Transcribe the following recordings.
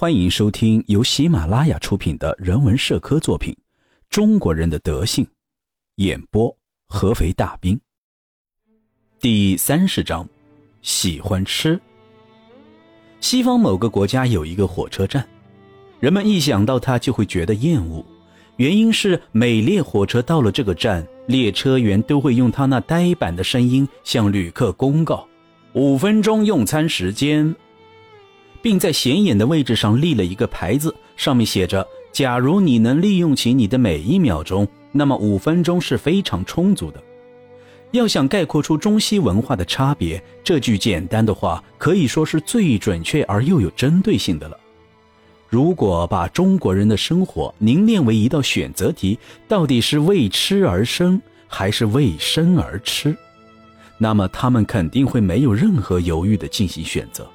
欢迎收听由喜马拉雅出品的人文社科作品《中国人的德性》，演播合肥大兵。第三十章，喜欢吃。西方某个国家有一个火车站，人们一想到它就会觉得厌恶，原因是每列火车到了这个站，列车员都会用他那呆板的声音向旅客公告：五分钟用餐时间。并在显眼的位置上立了一个牌子，上面写着：“假如你能利用起你的每一秒钟，那么五分钟是非常充足的。”要想概括出中西文化的差别，这句简单的话可以说是最准确而又有针对性的了。如果把中国人的生活凝练为一道选择题，到底是为吃而生，还是为生而吃，那么他们肯定会没有任何犹豫地进行选择。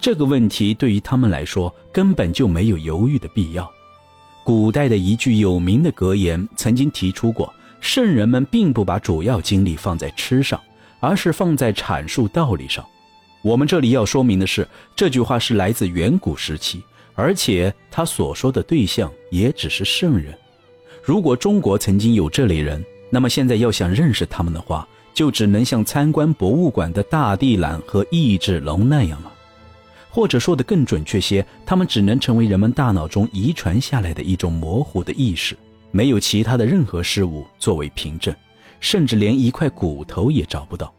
这个问题对于他们来说根本就没有犹豫的必要。古代的一句有名的格言曾经提出过：圣人们并不把主要精力放在吃上，而是放在阐述道理上。我们这里要说明的是，这句话是来自远古时期，而且他所说的对象也只是圣人。如果中国曾经有这类人，那么现在要想认识他们的话，就只能像参观博物馆的大地懒和益智龙那样了。或者说的更准确些，他们只能成为人们大脑中遗传下来的一种模糊的意识，没有其他的任何事物作为凭证，甚至连一块骨头也找不到。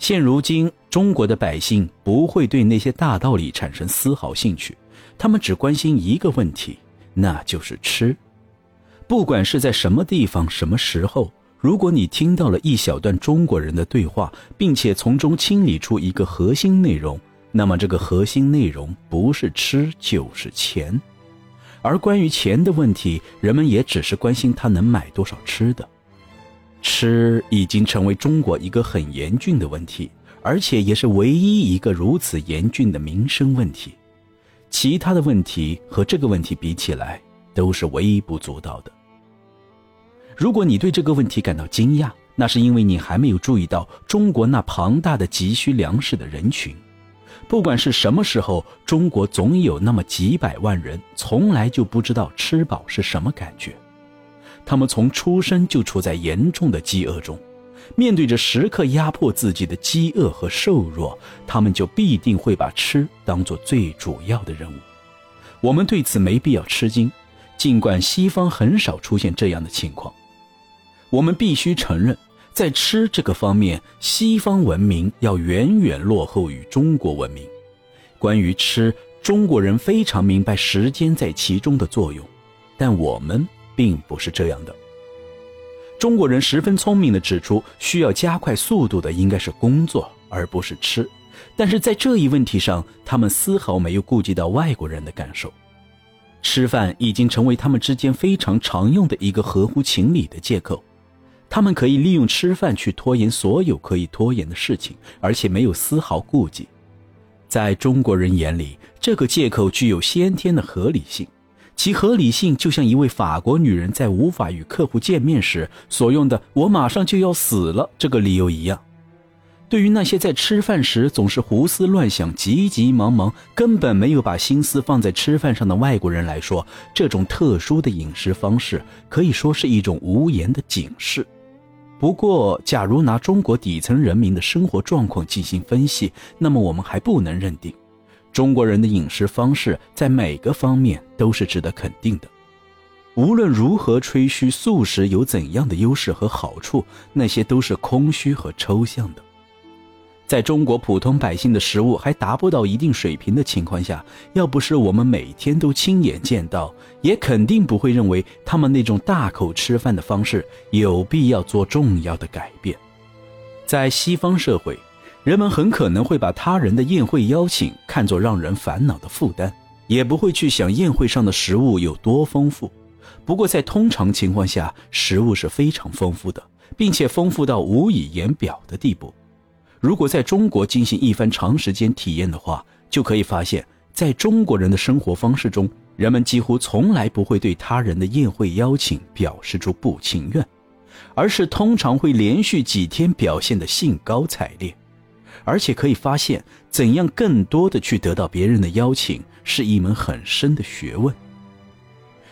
现如今，中国的百姓不会对那些大道理产生丝毫兴趣，他们只关心一个问题，那就是吃。不管是在什么地方、什么时候，如果你听到了一小段中国人的对话，并且从中清理出一个核心内容。那么，这个核心内容不是吃就是钱，而关于钱的问题，人们也只是关心他能买多少吃的。吃已经成为中国一个很严峻的问题，而且也是唯一一个如此严峻的民生问题。其他的问题和这个问题比起来，都是微不足道的。如果你对这个问题感到惊讶，那是因为你还没有注意到中国那庞大的急需粮食的人群。不管是什么时候，中国总有那么几百万人从来就不知道吃饱是什么感觉。他们从出生就处在严重的饥饿中，面对着时刻压迫自己的饥饿和瘦弱，他们就必定会把吃当做最主要的任务。我们对此没必要吃惊，尽管西方很少出现这样的情况，我们必须承认。在吃这个方面，西方文明要远远落后于中国文明。关于吃，中国人非常明白时间在其中的作用，但我们并不是这样的。中国人十分聪明地指出，需要加快速度的应该是工作，而不是吃。但是在这一问题上，他们丝毫没有顾及到外国人的感受。吃饭已经成为他们之间非常常用的一个合乎情理的借口。他们可以利用吃饭去拖延所有可以拖延的事情，而且没有丝毫顾忌。在中国人眼里，这个借口具有先天的合理性，其合理性就像一位法国女人在无法与客户见面时所用的“我马上就要死了”这个理由一样。对于那些在吃饭时总是胡思乱想、急急忙忙、根本没有把心思放在吃饭上的外国人来说，这种特殊的饮食方式可以说是一种无言的警示。不过，假如拿中国底层人民的生活状况进行分析，那么我们还不能认定，中国人的饮食方式在每个方面都是值得肯定的。无论如何吹嘘素食有怎样的优势和好处，那些都是空虚和抽象的。在中国普通百姓的食物还达不到一定水平的情况下，要不是我们每天都亲眼见到，也肯定不会认为他们那种大口吃饭的方式有必要做重要的改变。在西方社会，人们很可能会把他人的宴会邀请看作让人烦恼的负担，也不会去想宴会上的食物有多丰富。不过，在通常情况下，食物是非常丰富的，并且丰富到无以言表的地步。如果在中国进行一番长时间体验的话，就可以发现，在中国人的生活方式中，人们几乎从来不会对他人的宴会邀请表示出不情愿，而是通常会连续几天表现得兴高采烈。而且可以发现，怎样更多的去得到别人的邀请，是一门很深的学问。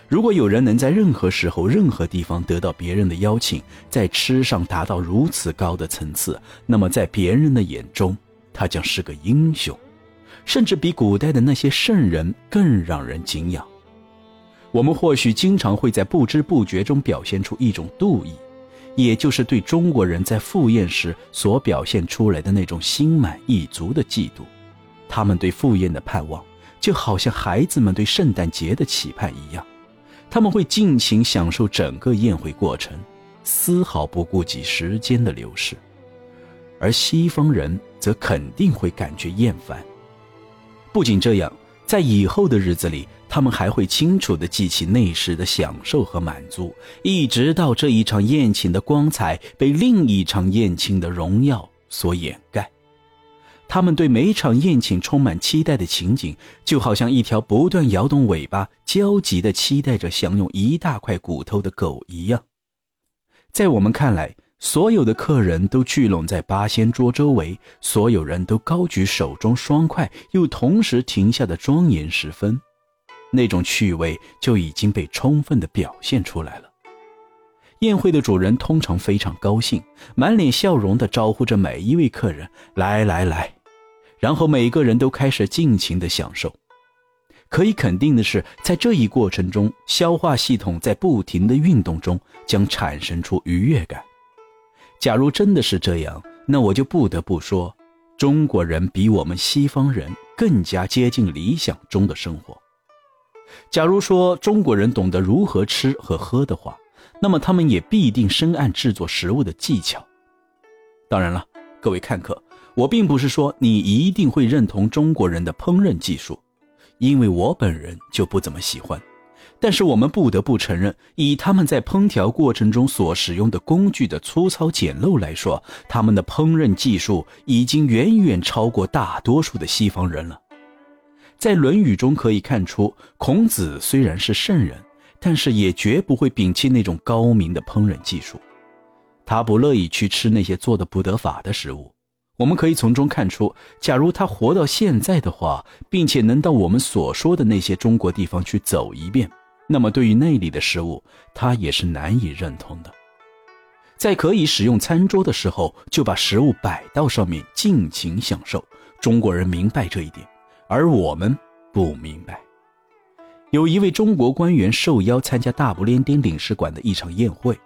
如果有人能在任何时候、任何地方得到别人的邀请，在吃上达到如此高的层次，那么在别人的眼中，他将是个英雄，甚至比古代的那些圣人更让人敬仰。我们或许经常会在不知不觉中表现出一种妒意，也就是对中国人在赴宴时所表现出来的那种心满意足的嫉妒。他们对赴宴的盼望，就好像孩子们对圣诞节的期盼一样。他们会尽情享受整个宴会过程，丝毫不顾及时间的流逝，而西方人则肯定会感觉厌烦。不仅这样，在以后的日子里，他们还会清楚地记起那时的享受和满足，一直到这一场宴请的光彩被另一场宴请的荣耀所掩盖。他们对每场宴请充满期待的情景，就好像一条不断摇动尾巴、焦急地期待着享用一大块骨头的狗一样。在我们看来，所有的客人都聚拢在八仙桌周围，所有人都高举手中双筷，又同时停下的庄严时分，那种趣味就已经被充分地表现出来了。宴会的主人通常非常高兴，满脸笑容地招呼着每一位客人：“来来来。”然后每个人都开始尽情的享受。可以肯定的是，在这一过程中，消化系统在不停的运动中，将产生出愉悦感。假如真的是这样，那我就不得不说，中国人比我们西方人更加接近理想中的生活。假如说中国人懂得如何吃和喝的话，那么他们也必定深谙制作食物的技巧。当然了，各位看客。我并不是说你一定会认同中国人的烹饪技术，因为我本人就不怎么喜欢。但是我们不得不承认，以他们在烹调过程中所使用的工具的粗糙简陋来说，他们的烹饪技术已经远远超过大多数的西方人了。在《论语》中可以看出，孔子虽然是圣人，但是也绝不会摒弃那种高明的烹饪技术。他不乐意去吃那些做的不得法的食物。我们可以从中看出，假如他活到现在的话，并且能到我们所说的那些中国地方去走一遍，那么对于那里的食物，他也是难以认同的。在可以使用餐桌的时候，就把食物摆到上面，尽情享受。中国人明白这一点，而我们不明白。有一位中国官员受邀参加大不列颠领事馆的一场宴会，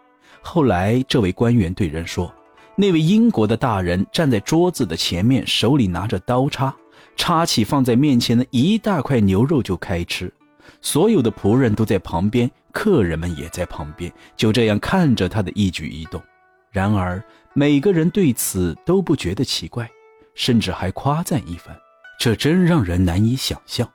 后来这位官员对人说。那位英国的大人站在桌子的前面，手里拿着刀叉，叉起放在面前的一大块牛肉就开吃。所有的仆人都在旁边，客人们也在旁边，就这样看着他的一举一动。然而，每个人对此都不觉得奇怪，甚至还夸赞一番。这真让人难以想象，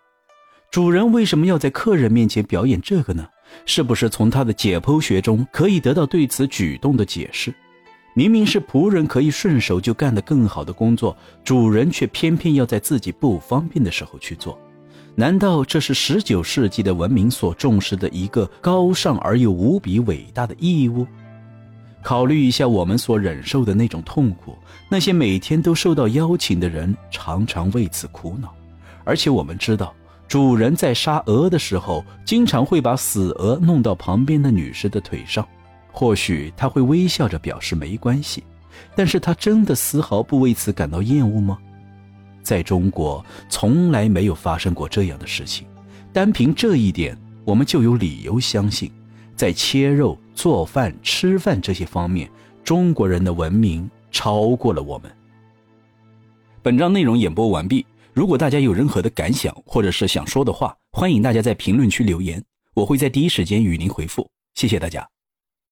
主人为什么要在客人面前表演这个呢？是不是从他的解剖学中可以得到对此举动的解释？明明是仆人可以顺手就干得更好的工作，主人却偏偏要在自己不方便的时候去做。难道这是十九世纪的文明所重视的一个高尚而又无比伟大的义务？考虑一下我们所忍受的那种痛苦，那些每天都受到邀请的人常常为此苦恼。而且我们知道，主人在杀鹅的时候，经常会把死鹅弄到旁边的女士的腿上。或许他会微笑着表示没关系，但是他真的丝毫不为此感到厌恶吗？在中国从来没有发生过这样的事情，单凭这一点，我们就有理由相信，在切肉、做饭、吃饭这些方面，中国人的文明超过了我们。本章内容演播完毕，如果大家有任何的感想或者是想说的话，欢迎大家在评论区留言，我会在第一时间与您回复。谢谢大家。